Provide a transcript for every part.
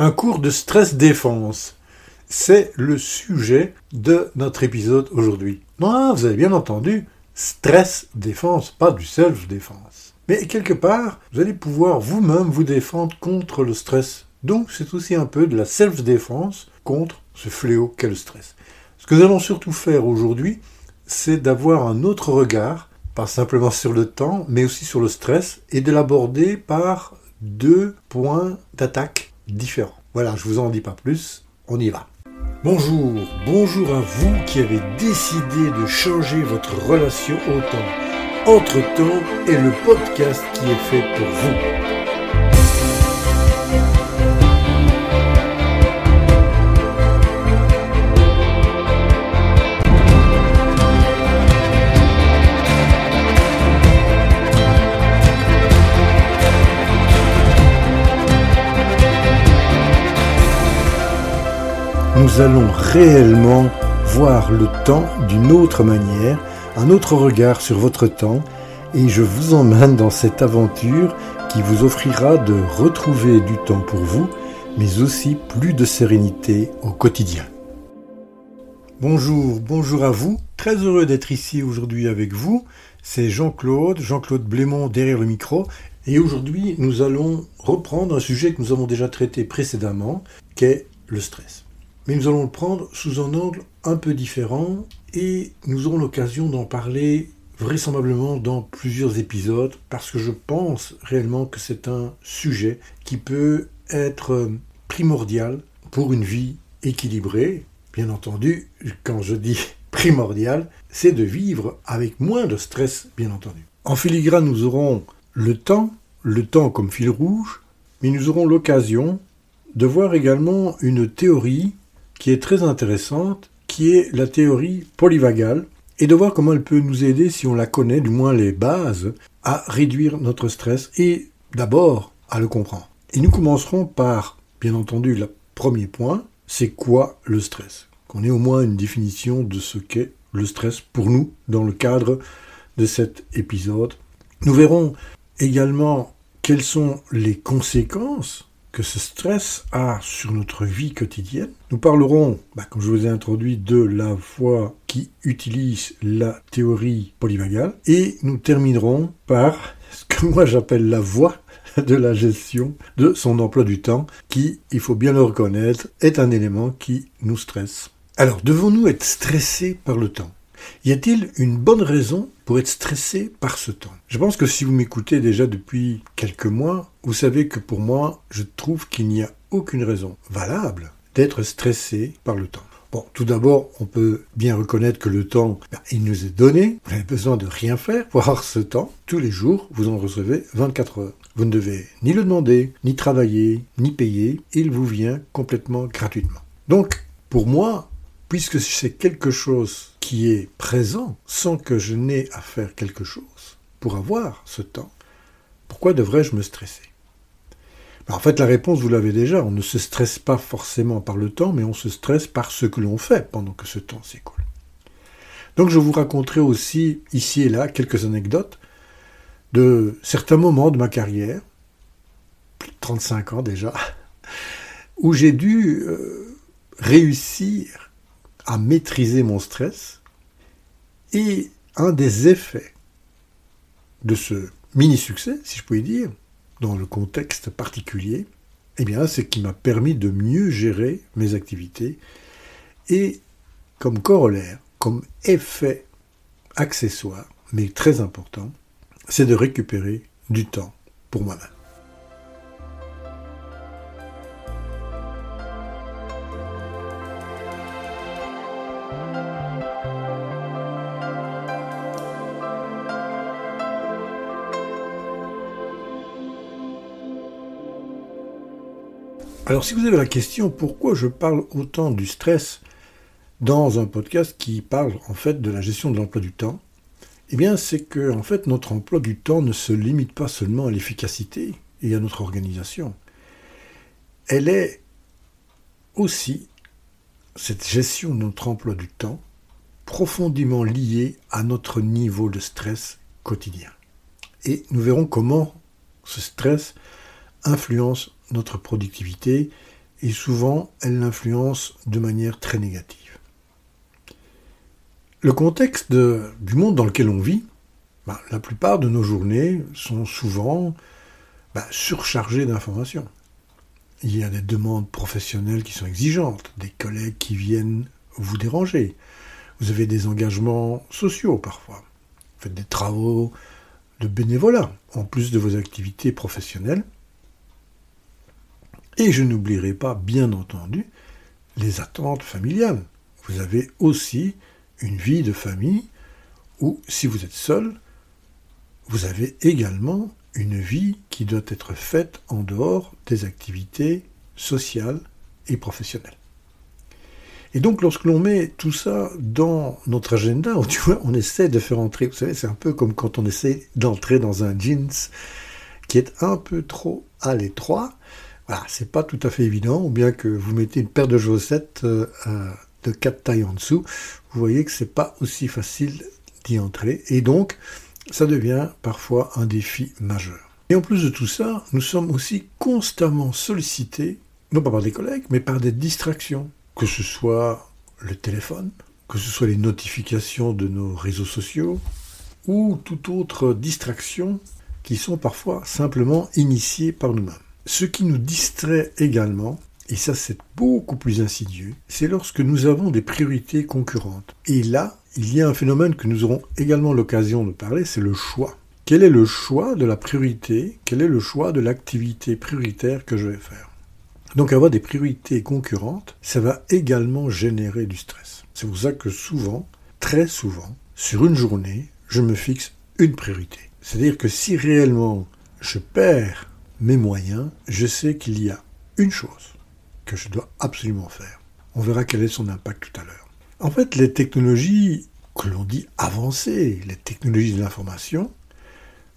Un cours de stress défense. C'est le sujet de notre épisode aujourd'hui. Non, vous avez bien entendu, stress défense, pas du self-défense. Mais quelque part, vous allez pouvoir vous-même vous défendre contre le stress. Donc c'est aussi un peu de la self-défense contre ce fléau qu'est le stress. Ce que nous allons surtout faire aujourd'hui, c'est d'avoir un autre regard, pas simplement sur le temps, mais aussi sur le stress, et de l'aborder par deux points d'attaque différents. Voilà, je vous en dis pas plus, on y va. Bonjour, bonjour à vous qui avez décidé de changer votre relation au temps. Entre-temps est le podcast qui est fait pour vous. Nous allons réellement voir le temps d'une autre manière, un autre regard sur votre temps, et je vous emmène dans cette aventure qui vous offrira de retrouver du temps pour vous, mais aussi plus de sérénité au quotidien. Bonjour, bonjour à vous. Très heureux d'être ici aujourd'hui avec vous. C'est Jean-Claude, Jean-Claude Blémont derrière le micro. Et aujourd'hui, nous allons reprendre un sujet que nous avons déjà traité précédemment, qu'est le stress mais nous allons le prendre sous un angle un peu différent et nous aurons l'occasion d'en parler vraisemblablement dans plusieurs épisodes parce que je pense réellement que c'est un sujet qui peut être primordial pour une vie équilibrée. Bien entendu, quand je dis primordial, c'est de vivre avec moins de stress, bien entendu. En filigrane, nous aurons le temps, le temps comme fil rouge, mais nous aurons l'occasion de voir également une théorie qui est très intéressante, qui est la théorie polyvagale, et de voir comment elle peut nous aider, si on la connaît, du moins les bases, à réduire notre stress et d'abord à le comprendre. Et nous commencerons par, bien entendu, le premier point, c'est quoi le stress? Qu'on ait au moins une définition de ce qu'est le stress pour nous dans le cadre de cet épisode. Nous verrons également quelles sont les conséquences ce stress a sur notre vie quotidienne. Nous parlerons, bah, comme je vous ai introduit, de la voie qui utilise la théorie polyvagale et nous terminerons par ce que moi j'appelle la voie de la gestion de son emploi du temps qui, il faut bien le reconnaître, est un élément qui nous stresse. Alors, devons-nous être stressés par le temps? Y a-t-il une bonne raison pour être stressé par ce temps? Je pense que si vous m'écoutez déjà depuis quelques mois, vous savez que pour moi, je trouve qu'il n'y a aucune raison valable d'être stressé par le temps. Bon, tout d'abord, on peut bien reconnaître que le temps, ben, il nous est donné. Vous n'avez besoin de rien faire pour avoir ce temps. Tous les jours, vous en recevez 24 heures. Vous ne devez ni le demander, ni travailler, ni payer. Il vous vient complètement gratuitement. Donc, pour moi, puisque c'est quelque chose qui est présent sans que je n'ai à faire quelque chose pour avoir ce temps, pourquoi devrais-je me stresser? Ben, En fait, la réponse, vous l'avez déjà, on ne se stresse pas forcément par le temps, mais on se stresse par ce que l'on fait pendant que ce temps s'écoule. Donc je vous raconterai aussi ici et là quelques anecdotes de certains moments de ma carrière, plus de 35 ans déjà, où j'ai dû euh, réussir maîtriser mon stress. Et un des effets de ce mini-succès, si je puis dire, dans le contexte particulier, eh bien, c'est qu'il m'a permis de mieux gérer mes activités et comme corollaire, comme effet accessoire, mais très important, c'est de récupérer du temps pour moi-même. Alors si vous avez la question pourquoi je parle autant du stress dans un podcast qui parle en fait de la gestion de l'emploi du temps, eh bien c'est que en fait notre emploi du temps ne se limite pas seulement à l'efficacité et à notre organisation. Elle est aussi cette gestion de notre emploi du temps profondément liée à notre niveau de stress quotidien. Et nous verrons comment ce stress influence notre productivité et souvent elle l'influence de manière très négative. Le contexte du monde dans lequel on vit, bah, la plupart de nos journées sont souvent bah, surchargées d'informations. Il y a des demandes professionnelles qui sont exigeantes, des collègues qui viennent vous déranger. Vous avez des engagements sociaux parfois. Vous faites des travaux de bénévolat en plus de vos activités professionnelles. Et je n'oublierai pas, bien entendu, les attentes familiales. Vous avez aussi une vie de famille où, si vous êtes seul, vous avez également une vie qui doit être faite en dehors des activités sociales et professionnelles. Et donc, lorsque l'on met tout ça dans notre agenda, tu vois, on essaie de faire entrer, vous savez, c'est un peu comme quand on essaie d'entrer dans un jeans qui est un peu trop à l'étroit. Voilà, c'est pas tout à fait évident, ou bien que vous mettez une paire de chaussettes euh, de quatre tailles en dessous, vous voyez que c'est pas aussi facile d'y entrer. Et donc, ça devient parfois un défi majeur. Et en plus de tout ça, nous sommes aussi constamment sollicités, non pas par des collègues, mais par des distractions, que ce soit le téléphone, que ce soit les notifications de nos réseaux sociaux, ou toute autre distraction qui sont parfois simplement initiées par nous-mêmes. Ce qui nous distrait également, et ça c'est beaucoup plus insidieux, c'est lorsque nous avons des priorités concurrentes. Et là, il y a un phénomène que nous aurons également l'occasion de parler, c'est le choix. Quel est le choix de la priorité Quel est le choix de l'activité prioritaire que je vais faire? Donc avoir des priorités concurrentes, ça va également générer du stress. C'est pour ça que souvent, très souvent, sur une journée, je me fixe une priorité. C'est-à-dire que si réellement je perds mes moyens, je sais qu'il y a une chose que je dois absolument faire. On verra quel est son impact tout à l'heure. En fait, les technologies que l'on dit avancées, les technologies de l'information,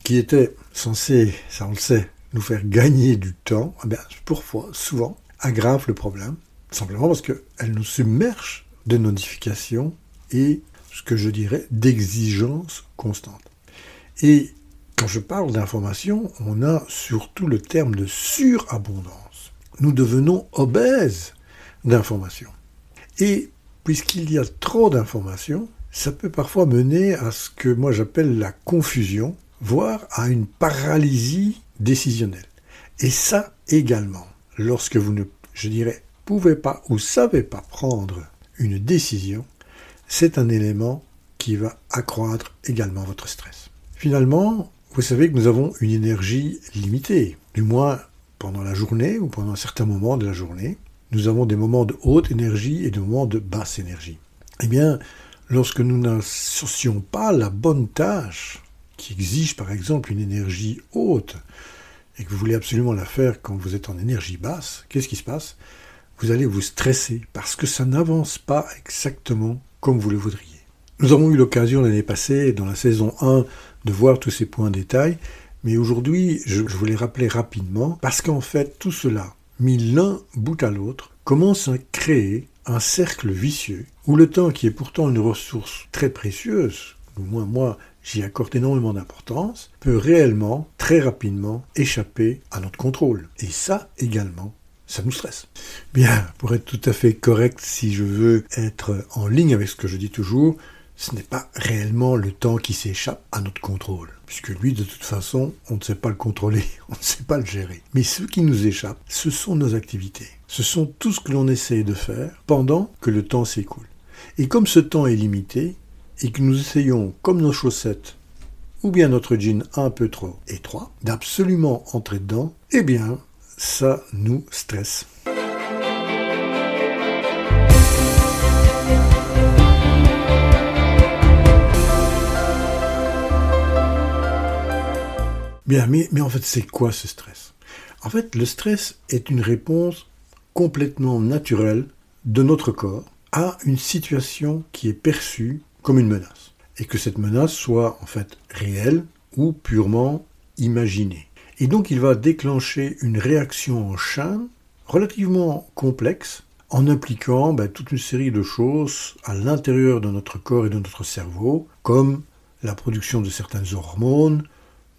qui étaient censées, ça on le sait, nous faire gagner du temps, eh parfois, souvent, aggravent le problème, simplement parce qu'elles nous submergent de notifications et, ce que je dirais, d'exigences constantes. Et quand je parle d'information, on a surtout le terme de surabondance. Nous devenons obèses d'informations. Et puisqu'il y a trop d'informations, ça peut parfois mener à ce que moi j'appelle la confusion, voire à une paralysie décisionnelle. Et ça également, lorsque vous ne, je dirais, pouvez pas ou savez pas prendre une décision, c'est un élément qui va accroître également votre stress. Finalement, vous savez que nous avons une énergie limitée, du moins pendant la journée ou pendant un certain moment de la journée nous avons des moments de haute énergie et des moments de basse énergie. Eh bien, lorsque nous n'associons pas la bonne tâche, qui exige par exemple une énergie haute, et que vous voulez absolument la faire quand vous êtes en énergie basse, qu'est-ce qui se passe? Vous allez vous stresser parce que ça n'avance pas exactement comme vous le voudriez. Nous avons eu l'occasion l'année passée, dans la saison 1, de voir tous ces points détails, mais aujourd'hui, je voulais rappeler rapidement, parce qu'en fait, tout cela, mis l'un bout à l'autre, commence à créer un cercle vicieux où le temps, qui est pourtant une ressource très précieuse, au moins moi j'y accorde énormément d'importance, peut réellement, très rapidement, échapper à notre contrôle. Et ça également, ça nous stresse. Bien, pour être tout à fait correct, si je veux être en ligne avec ce que je dis toujours, ce n'est pas réellement le temps qui s'échappe à notre contrôle, puisque lui, de toute façon, on ne sait pas le contrôler, on ne sait pas le gérer. Mais ce qui nous échappe, ce sont nos activités. Ce sont tout ce que l'on essaye de faire pendant que le temps s'écoule. Et comme ce temps est limité, et que nous essayons, comme nos chaussettes, ou bien notre jean un peu trop étroit, d'absolument entrer dedans, eh bien, ça nous stresse. Bien, mais, en fait, c'est quoi ce stress? En fait, le stress est une réponse complètement naturelle de notre corps à une situation qui est perçue comme une menace. Et que cette menace soit en fait réelle ou purement imaginée. Et donc il va déclencher une réaction en chaîne relativement complexe en impliquant ben, toute une série de choses à l'intérieur de notre corps et de notre cerveau, comme la production de certaines hormones,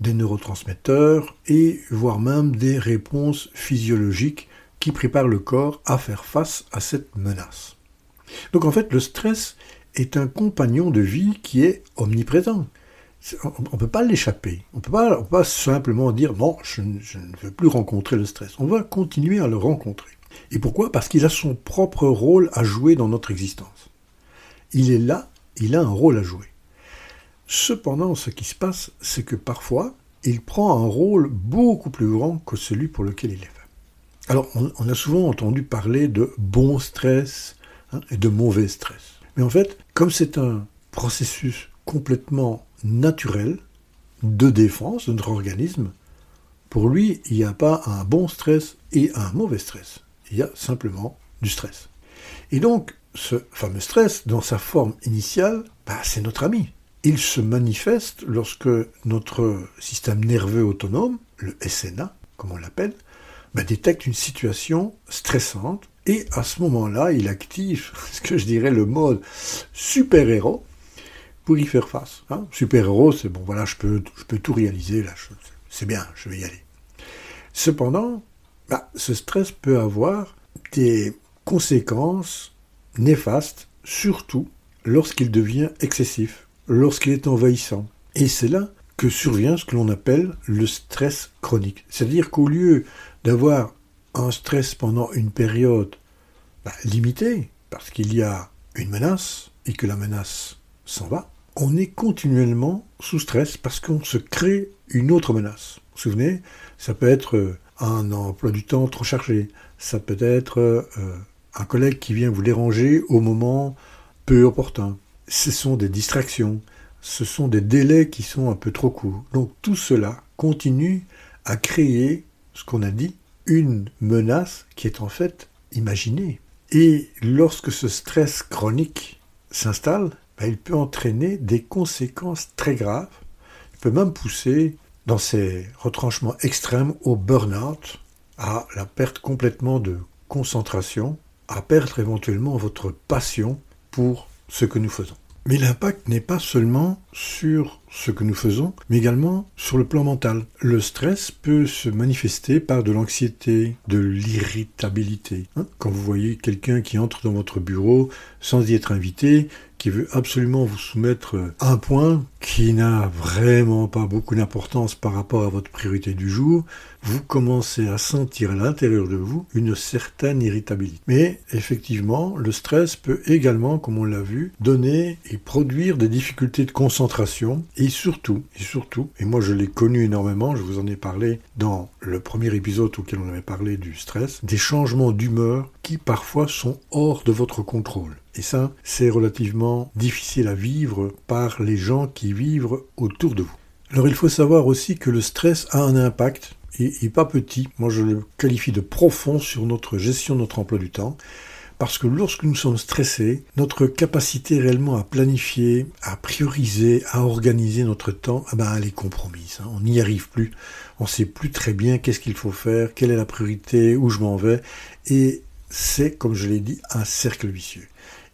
des neurotransmetteurs et voire même des réponses physiologiques qui prépare le corps à faire face à cette menace. Donc en fait, le stress est un compagnon de vie qui est omniprésent. On ne peut pas l'échapper. On ne peut pas simplement dire non, je, je ne veux plus rencontrer le stress. On va continuer à le rencontrer. Et pourquoi? Parce qu'il a son propre rôle à jouer dans notre existence. Il est là, il a un rôle à jouer. Cependant, ce qui se passe, c'est que parfois, il prend un rôle beaucoup plus grand que celui pour lequel il est fait. Alors, on, a souvent entendu parler de bon stress hein, et de mauvais stress. Mais en fait, comme c'est un processus complètement naturel de défense de notre organisme, pour lui, il n'y a pas un bon stress et un mauvais stress. Il y a simplement du stress. Et donc, ce fameux stress, dans sa forme initiale, bah, c'est notre ami. Il se manifeste lorsque notre système nerveux autonome, le SNA, comme on l'appelle, bah, détecte une situation stressante et à ce moment-là, il active ce que je dirais le mode super-héros pour y faire face. Hein. super-héros, c'est bon, voilà, je peux, tout réaliser, c'est bien, je vais y aller. Cependant, bah, ce stress peut avoir des conséquences néfastes, surtout lorsqu'il devient excessif, lorsqu'il est envahissant. Et c'est là que survient ce que l'on appelle le stress chronique. C'est-à-dire qu'au lieu d'avoir un stress pendant une période bah, limitée, parce qu'il y a une menace et que la menace s'en va, on est continuellement sous stress parce qu'on se crée une autre menace. Vous vous souvenez, ça peut être euh, un emploi du temps trop chargé, ça peut être euh, un collègue qui vient vous déranger au moment peu opportun. Ce sont des distractions, ce sont des délais qui sont un peu trop courts. Donc tout cela continue à créer ce qu'on a dit une menace qui est en fait imaginée. Et lorsque ce stress chronique s'installe, ben, il peut entraîner des conséquences très graves. Il peut même pousser, dans ces retranchements extrêmes, au burn-out, à la perte complètement de concentration, à perdre éventuellement votre passion pour ce que nous faisons. Mais l'impact n'est pas seulement sur ce que nous faisons, mais également sur le plan mental. Le stress peut se manifester par de l'anxiété, de l'irritabilité. Hein, quand vous voyez quelqu'un qui entre dans votre bureau sans y être invité, qui veut absolument vous soumettre un point qui n'a vraiment pas beaucoup d'importance par rapport à votre priorité du jour, vous commencez à sentir à l'intérieur de vous une certaine irritabilité. Mais effectivement, le stress peut également, comme on l'a vu, donner et produire des difficultés de concentration et surtout, et surtout, et moi je l'ai connu énormément, je vous en ai parlé dans le premier épisode auquel on avait parlé du stress, des changements d'humeur qui parfois sont hors de votre contrôle. Et ça, c'est relativement difficile à vivre par les gens qui vivent autour de vous. Alors il faut savoir aussi que le stress a un impact, et, pas petit, moi je le qualifie de profond sur notre gestion de notre emploi du temps, parce que lorsque nous sommes stressés, notre capacité réellement à planifier, à prioriser, à organiser notre temps, eh ben, elle est compromise. Hein. On n'y arrive plus. On ne sait plus très bien qu'est-ce qu'il faut faire, quelle est la priorité, où je m'en vais. Et c'est, comme je l'ai dit, un cercle vicieux.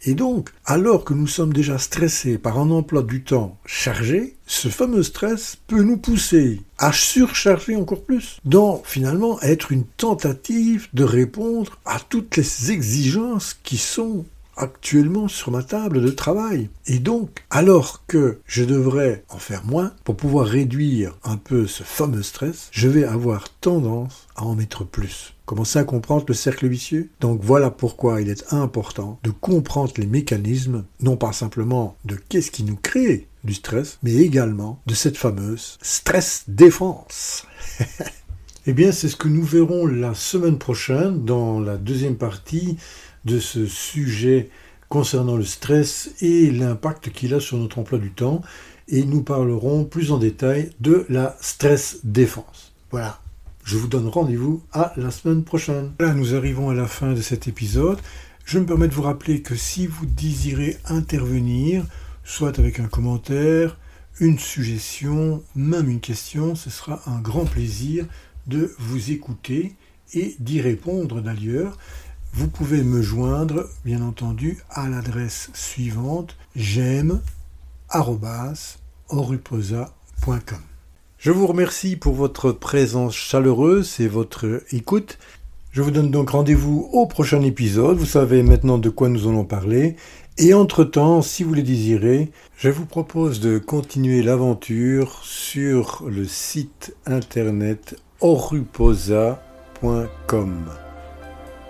Et donc, alors que nous sommes déjà stressés par un emploi du temps chargé, ce fameux stress peut nous pousser à surcharger encore plus, donc finalement être une tentative de répondre à toutes les exigences qui sont actuellement sur ma table de travail. Et donc, alors que je devrais en faire moins pour pouvoir réduire un peu ce fameux stress, je vais avoir tendance à en mettre plus. Commencer à comprendre le cercle vicieux? Donc voilà pourquoi il est important de comprendre les mécanismes, non pas simplement de qu'est-ce qui nous crée du stress, mais également de cette fameuse stress défense. eh bien, c'est ce que nous verrons la semaine prochaine dans la deuxième partie de ce sujet concernant le stress et l'impact qu'il a sur notre emploi du temps. Et nous parlerons plus en détail de la stress défense. Voilà. Je vous donne rendez-vous à la semaine prochaine. Là, nous arrivons à la fin de cet épisode. Je me permets de vous rappeler que si vous désirez intervenir, soit avec un commentaire, une suggestion, même une question, ce sera un grand plaisir de vous écouter et d'y répondre d'ailleurs. Vous pouvez me joindre, bien entendu, à l'adresse suivante j'aime Je vous remercie pour votre présence chaleureuse et votre écoute. Je vous donne donc rendez-vous au prochain épisode. Vous savez maintenant de quoi nous allons parler. Et entre-temps, si vous le désirez, je vous propose de continuer l'aventure sur le site internet oruposa.com.